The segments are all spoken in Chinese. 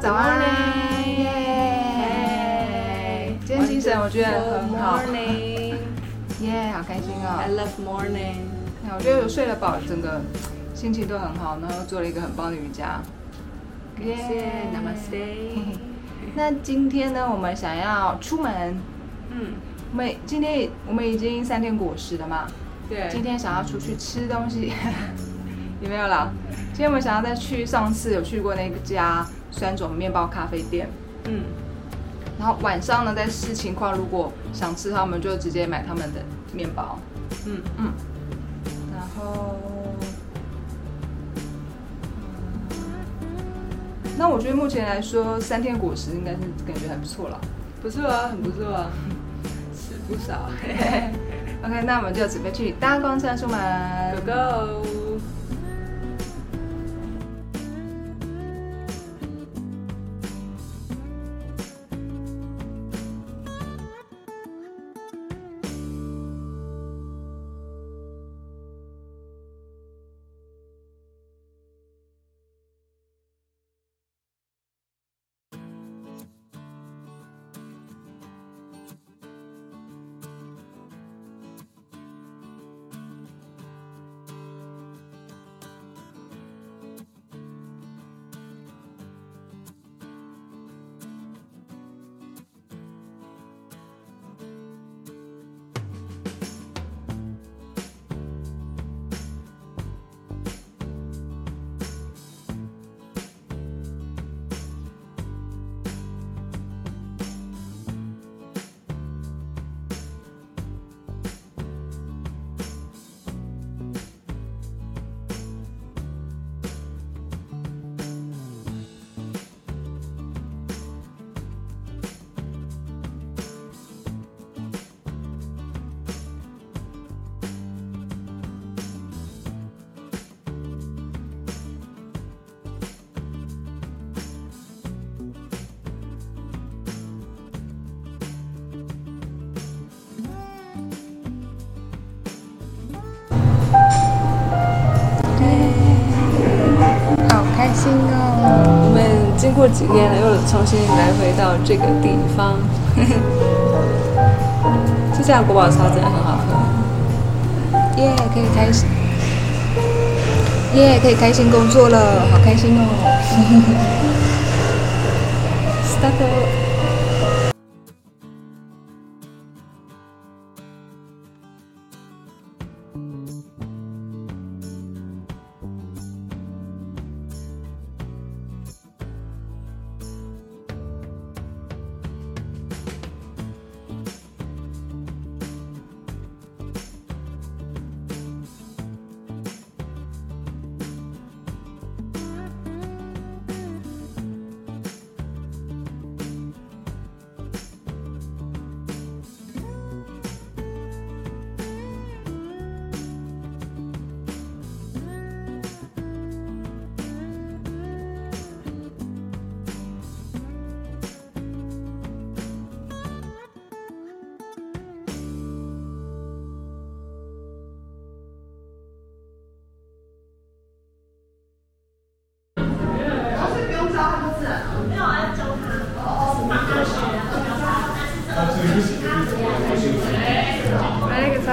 早安，耶！今天精神我觉得很好耶，好开心哦 I 哦！love morning. 我觉得有睡了饱，整个心情都很好，然后做了一个很棒的瑜伽，谢谢 Namaste. 那今天呢，我们想要出门，嗯，我们今天我们已经三天果实了嘛，对，今天想要出去吃东西，有没有啦？今天我们想要再去上次有去过那个家酸种面包咖啡店，嗯，然后晚上呢再视情况，如果想吃，他们就直接买他们的面包，嗯嗯，然后，那我觉得目前来说，三天果实应该是感觉还不错了。不错啊，很不错啊，吃不少。OK，那我们就准备去搭公车出门。Go go. 开心哦！我们经过几年又重新来回到这个地方。这家国宝茶真的很好喝。耶、可以开心，耶、可以开心工作了，好开心哦！Start.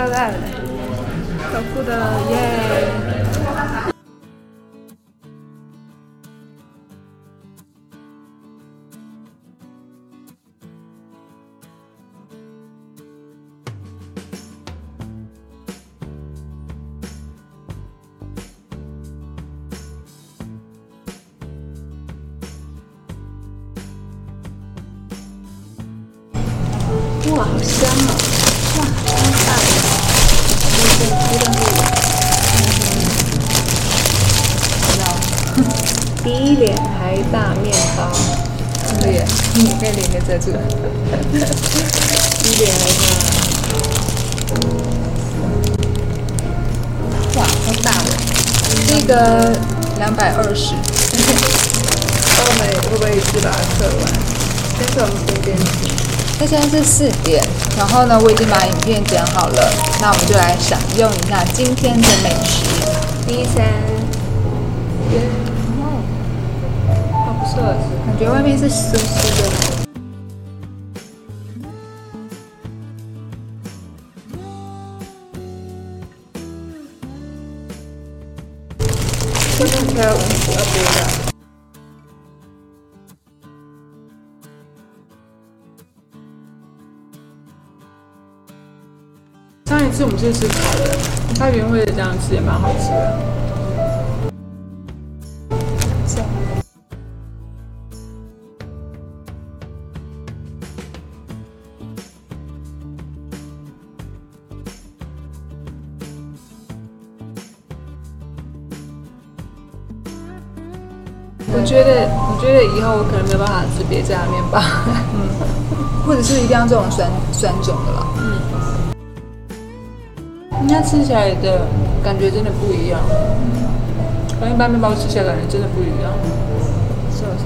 Pa, da, da. Tako da je 连个在这个。比脸还大。哇，超大的，这个两百二十，我们会不会一次把它测完？但是我们先边吃。那现在是四点，然后呢，我已经把影片剪好了，那我们就来享用一下今天的美食。第三，耶，哇，好不错，感觉外面是湿湿的。们是吃烤的，它原味的这样吃也蛮好吃的。我觉得，我觉得以后我可能没有办法吃别家的面包。或者是一定要这种酸酸种的啦。它吃起来的感觉真的不一样，跟一般面包吃起来感觉真的不一样。是不是？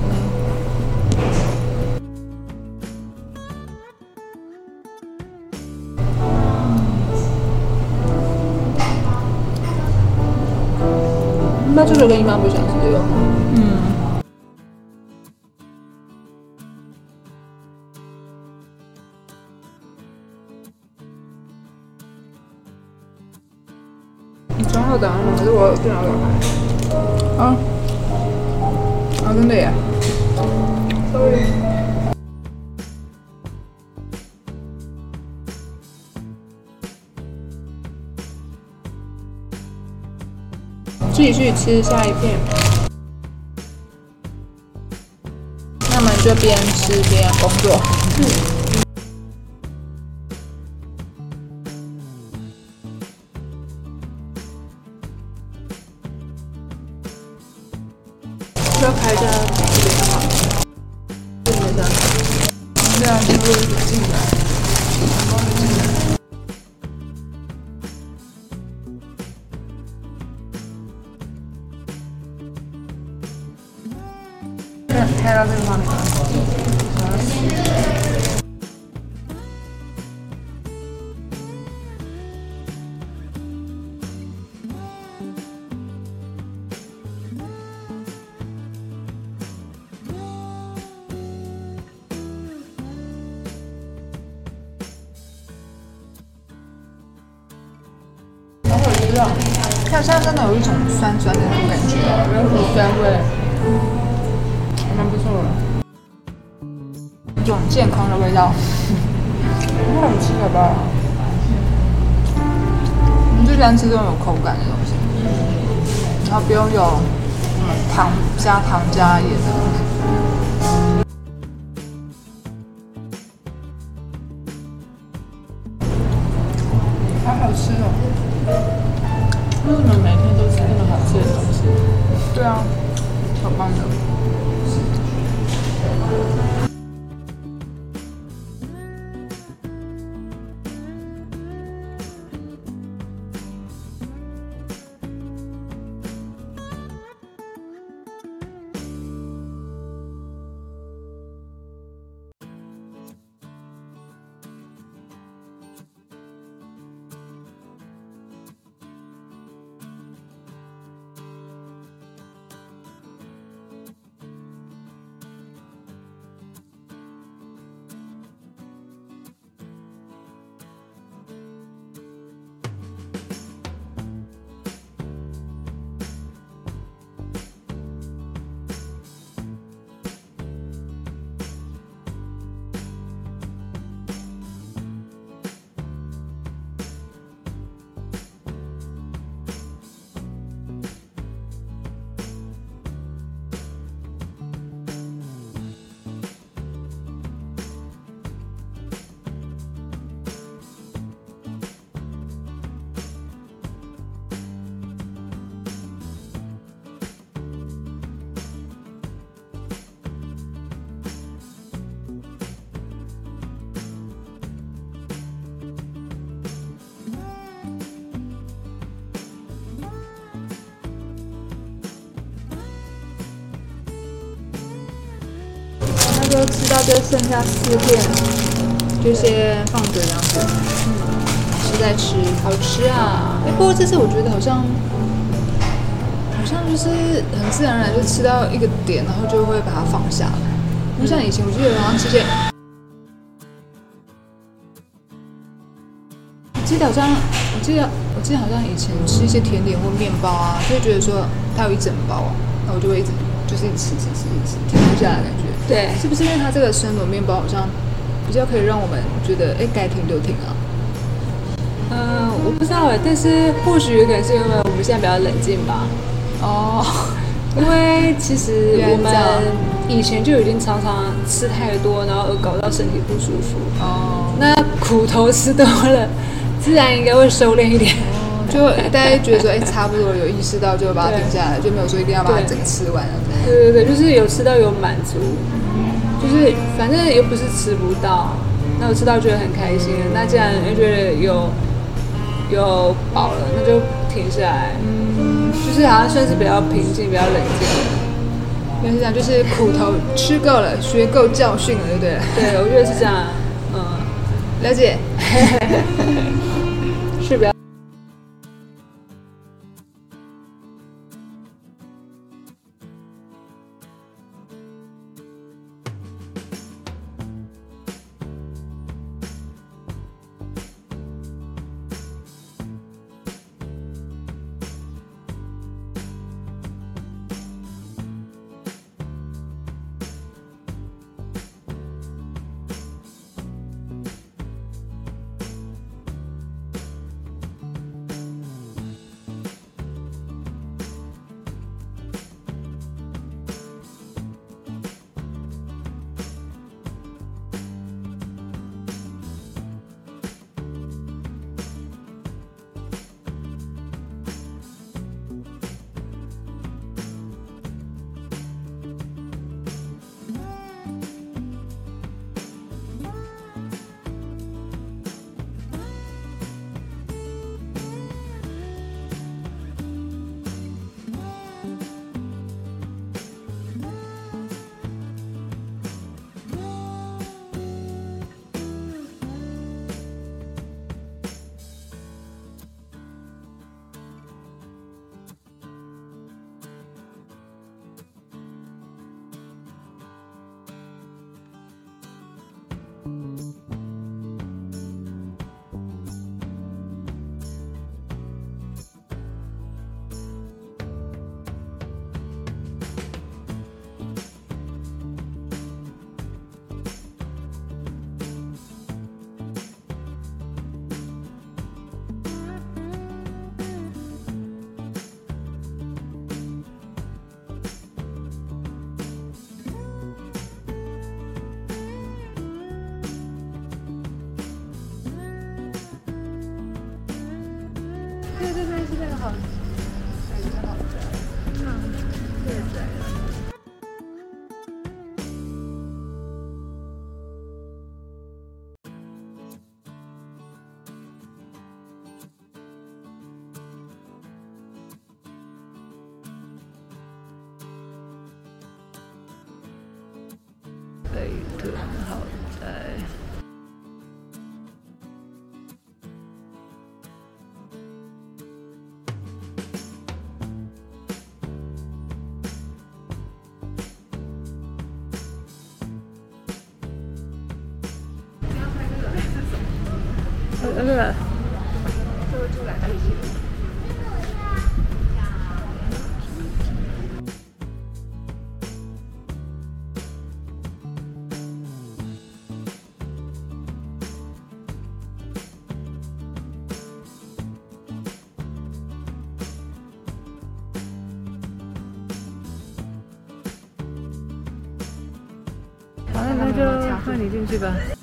面包就是跟一般不想吃这个。啊，真的耶。Sorry。自己去吃下一片。那么就边吃边工作。嗯要开它现在真的有一种酸酸的那种感觉。有股酸味，还蛮不错的。一种健康的味道。很好吃，好不好？我们最喜欢吃这种有口感的东西，然后不用有糖加糖加盐的东西。剩下四片，就先放着这样子，吃再吃，好吃啊！哎，不过这次我觉得好像好像就是很自然而然就吃到一个点，然后就会把它放下来。不像以前，我记得好像吃些，我记得好像，我记得我记得好像以前吃一些甜点或面包啊，就会觉得说它有一整包啊，那我就会一直就是一直吃吃吃吃，停不下来的感觉。对，是不是因为它这个生螺面包好像比较可以让我们觉得，哎，该停就停啊？嗯，我不知道哎，但是或许有可能是因为我们现在比较冷静吧。哦，因为其实我们 以前就已经常常吃太多，然后而搞到身体不舒服。哦，那苦头吃多了，自然应该会收敛一点。就大家觉得说，哎，差不多有意识到，就把它停下来，就没有说一定要把它整个吃完了。对对对，就是有吃到有满足，就是反正又不是吃不到，那我吃到觉得很开心。那既然又觉得有有饱了，那就停下来。就是好像算是比较平静、比较冷静。原来是这样，就是苦头吃够了，学够教训了，对不对？对，我觉得是这样。嗯，了解。对那个，好，了那就换你进去吧。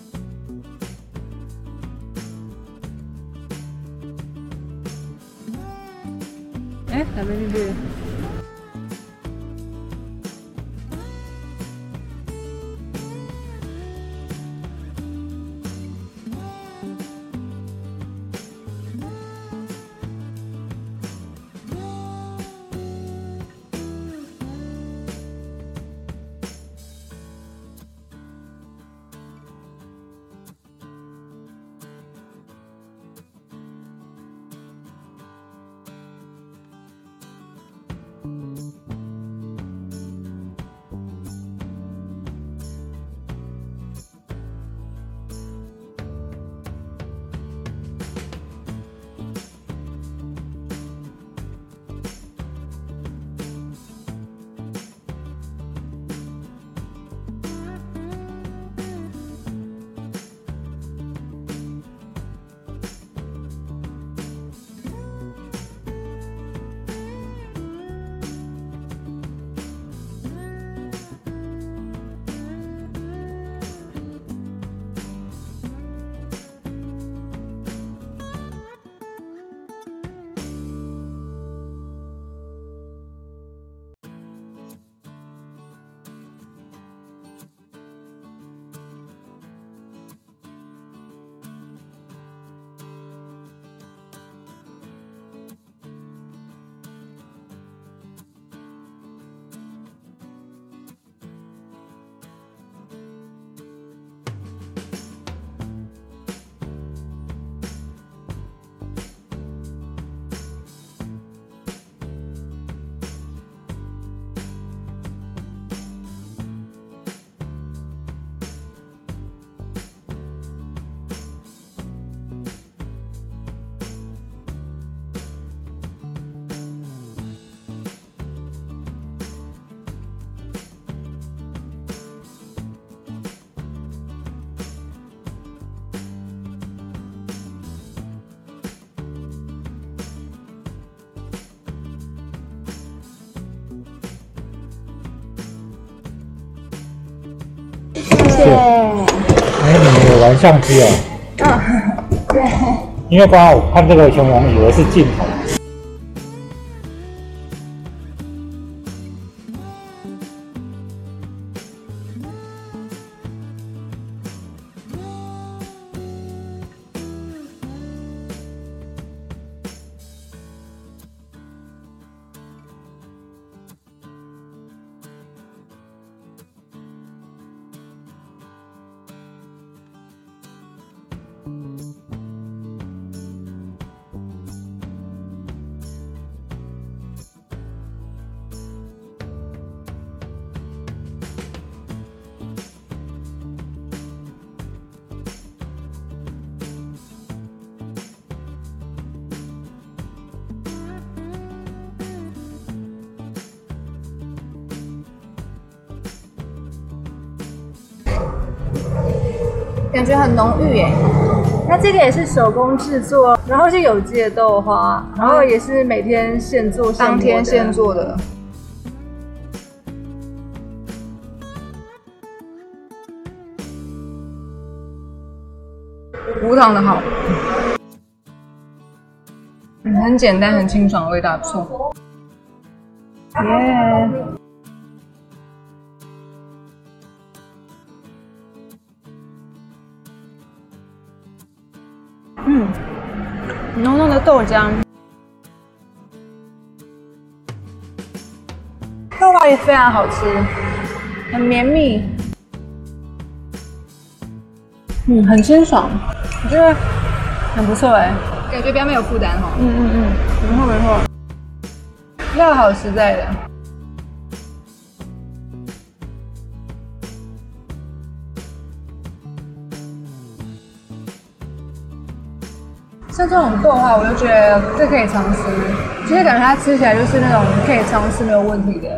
玩相机哦。对。因为刚刚我看这个熊王以为是镜头。感觉很浓郁耶。那这个也是手工制作，然后是有机的豆花，然后也是每天现做现当天现做的。无糖的好，嗯很简单，很清爽，味道不错。耶！嗯，豆浆，豆花也非常好吃，很绵密，嗯，很清爽，我觉得很不错哎。感觉比较没有负担哈。嗯嗯嗯，没错没错，料好实在的。像这种豆的话，我就觉得这可以尝试。其实感觉它吃起来就是那种可以尝试没有问题的。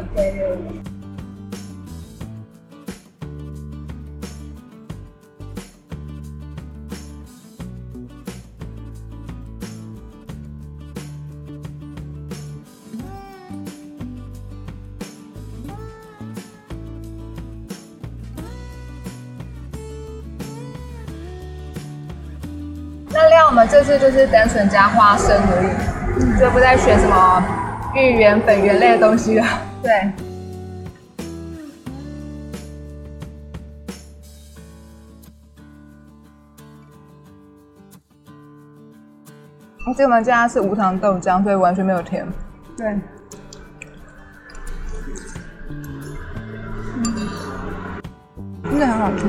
们这次就是单纯加花生而已，就不再选什么芋圆、粉圆类的东西了。对。而且我们加的是无糖豆浆，所以完全没有甜。对。真的很好吃，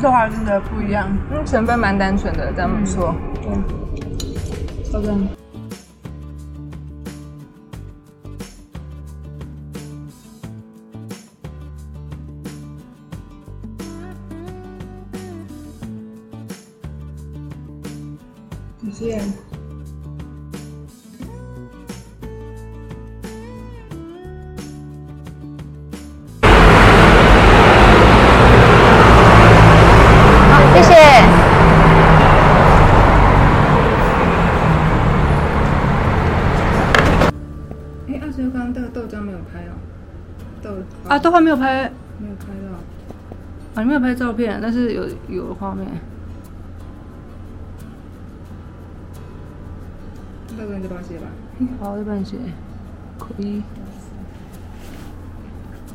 这豆花真的不一样。嗯，成分蛮单纯的，这样说，嗯。对，豆浆。谢谢。啊，都还没有拍，没有拍到。啊，没有拍照片，但是有有画面。那个你就帮我写吧。好，我帮你写。可以。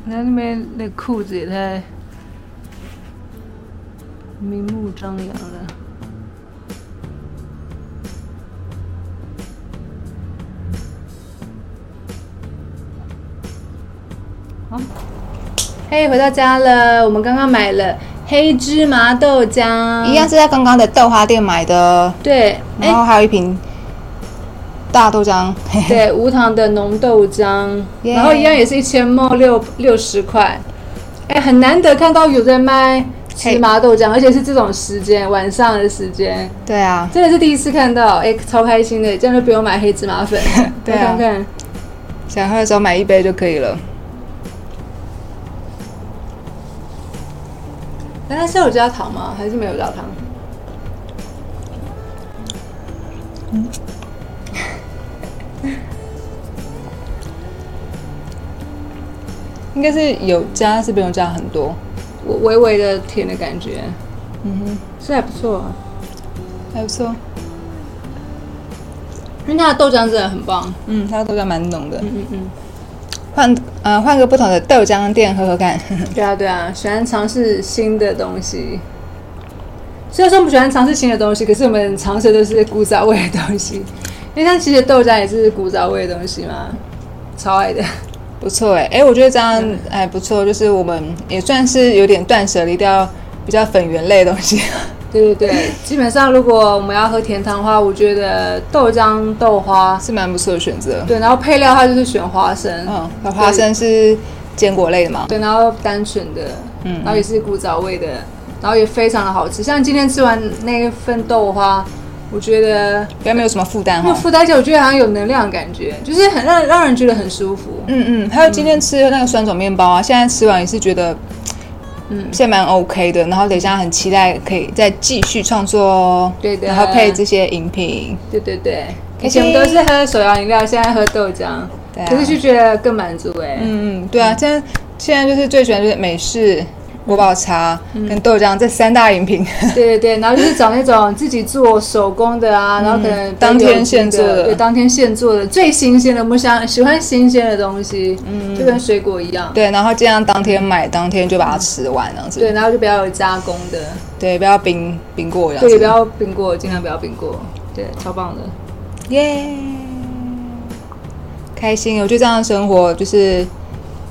你看那边那裤子也太明目张扬了。好，嘿，回到家了。我们刚刚买了黑芝麻豆浆，一样是在刚刚的豆花店买的，对，然后还有一瓶大豆浆。对，无糖的浓豆浆，耶然后一样也是一千毛六六十块，哎，很难得看到有在卖芝麻豆浆，而且是这种时间晚上的时间，对啊，真的是第一次看到，哎，超开心的，这样就不用买黑芝麻粉，对啊。看看，想喝的时候买一杯就可以了。但它是有加糖吗？还是没有加糖？应该是有加，是不用加很多。微微的甜的感觉，嗯哼，是还不错、啊。还不错。因为它的豆浆真的很棒。嗯，它的豆浆蛮浓的。嗯嗯嗯，换呃换个不同的豆浆店喝喝看。对啊对啊，喜欢尝试新的东西。虽然说我们喜欢尝试新的东西，可是我们尝试的都是古早味的东西。因为它其实豆浆也是古早味的东西嘛，超爱的。不错哎，哎，我觉得这样还不错，就是我们也算是有点断舍离掉比较粉圆类的东西。对对对，基本上如果我们要喝甜汤的话，我觉得豆浆、豆花是蛮不错的选择。对，然后配料它就是选花生，嗯，花生是坚果类的嘛？对，然后单纯的，嗯然后也是古早味的，然后也非常的好吃。像今天吃完那一份豆花，我觉得比较没有什么负担哈。没有负担，而且我觉得好像有能量的感觉，就是很让让人觉得很舒服。嗯嗯，还有今天吃的那个酸种面包啊，现在吃完也是觉得，嗯，现在蛮 OK 的。然后等一下很期待可以再继续创作哦。对的然后配这些饮品。对对对，以前我们都是喝手摇饮料，现在喝豆浆，对啊可是就觉得更满足哎、嗯嗯，对啊，现在现在就是最喜欢就是美式、国宝茶跟豆浆这三大饮品。对对对，然后就是找那种自己做手工的啊，然后可能嗯当天现做的对，当天现做的最新鲜的。我们想喜欢新鲜的东西，嗯，就跟水果一样。对，然后尽量当天买，当天就把它吃完这样子。对，然后就不要有加工的，对，不要冰冰过这样对，不要冰过，尽量不要冰过。对，超棒的。耶开心！我觉得这样的生活就是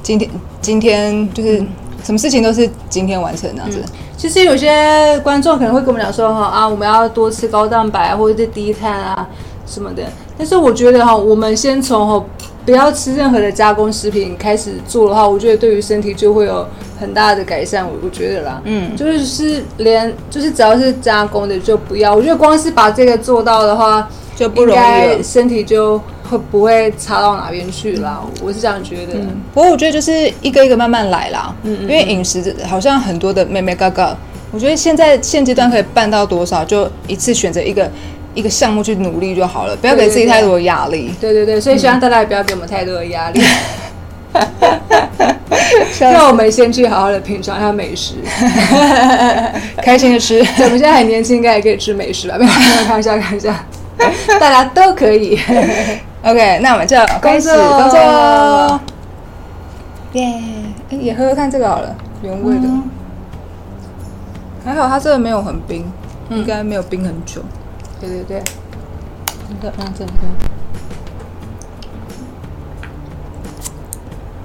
今天今天就是什么事情都是今天完成这样子。其实有些观众可能会跟我们讲说哈啊，我们要多吃高蛋白啊或者是低碳啊什么的。但是我觉得哈，我们先从哈不要吃任何的加工食品开始做的话，我觉得对于身体就会有很大的改善。我我觉得啦，嗯就是是连就是只要是加工的就不要。我觉得光是把这个做到的话，就不容易身体就会不会差到哪边去啦。我是这样觉得。不过我觉得就是一个一个慢慢来啦，嗯嗯因为饮食好像很多的妹妹哥哥，我觉得现在现阶段可以办到多少，就一次选择一个一个项目去努力就好了，不要给自己太多的压力。对对对，所以希望大家也不要给我们太多的压力。让我们先去好好的品尝一下美食。开心的吃。我们现在很年轻，应该也可以吃美食吧？没有，没有，开玩笑，开玩笑，大家都可以。OK，那我们就开始工作。耶、诶也喝喝看这个好了，原味的。还好它这个没有很冰，应该没有冰很久。对对对，你看，嗯，这个。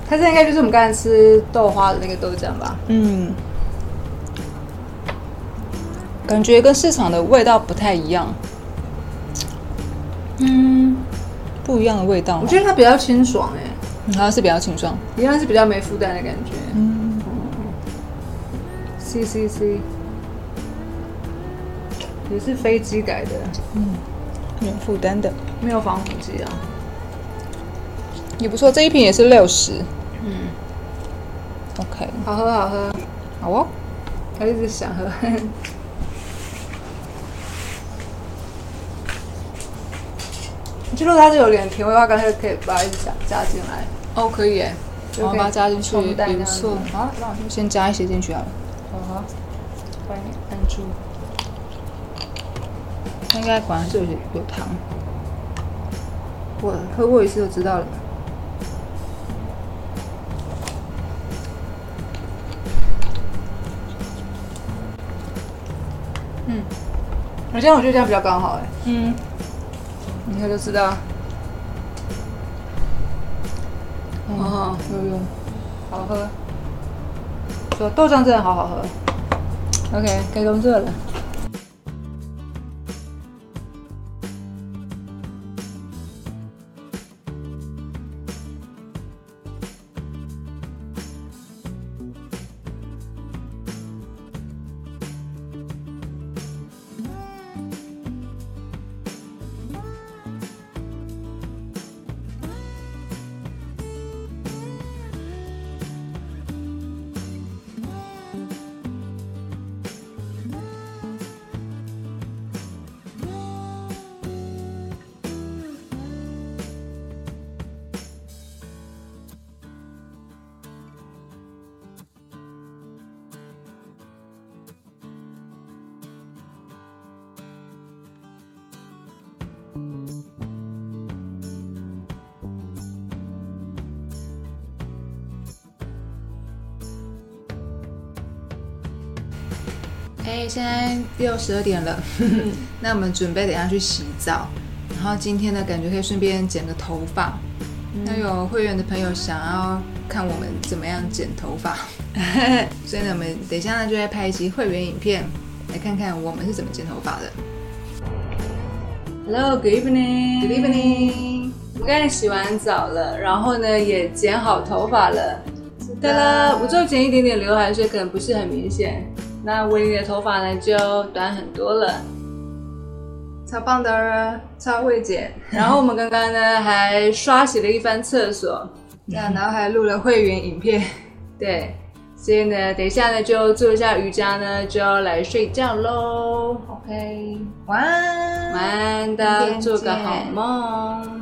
它这应该就是我们刚才吃豆花的那个豆浆吧？嗯，感觉跟市场的味道不太一样。嗯，不一样的味道。我觉得它比较清爽哎、嗯它是比较清爽。一样是比较没负担的感觉。嗯，C C C，也是飞机改的，没有负担的，没有防腐剂啊。也不错。这一瓶也是六十。嗯，OK，好喝好喝，好哦。我一直想喝。就如果它是有点甜味的话，刚才可以把它一直加加进来。哦，可以耶，就可以然后把它加进去也不这样子错。好，那我就先加一些进去好了。好好，帮你按住。它应该果然是有有糖。我喝过一次就知道了。嗯，我这样我觉得这样比较刚好哎，嗯，你看就知道。哦，有用。好喝。说豆浆真的好好喝。OK，该工作了。哎，现在又十二点了，那我们准备等一下去洗澡，然后今天呢，感觉可以顺便剪个头发。那有会员的朋友想要看我们怎么样剪头发，所以呢，我们等一下呢就会拍一期会员影片，来看看我们是怎么剪头发的。Hello，Good evening。Good evening，我刚才洗完澡了，然后呢也剪好头发了。对啦，我就剪一点点刘海，所以可能不是很明显。那维尼的头发呢就短很多了。超棒的，超会剪。然后我们刚刚呢还刷洗了一番厕所，这样，然后还录了会员影片。对，所以呢等一下呢就做一下瑜伽呢就要来睡觉喽。OK，晚安，晚安，大家做个好见梦。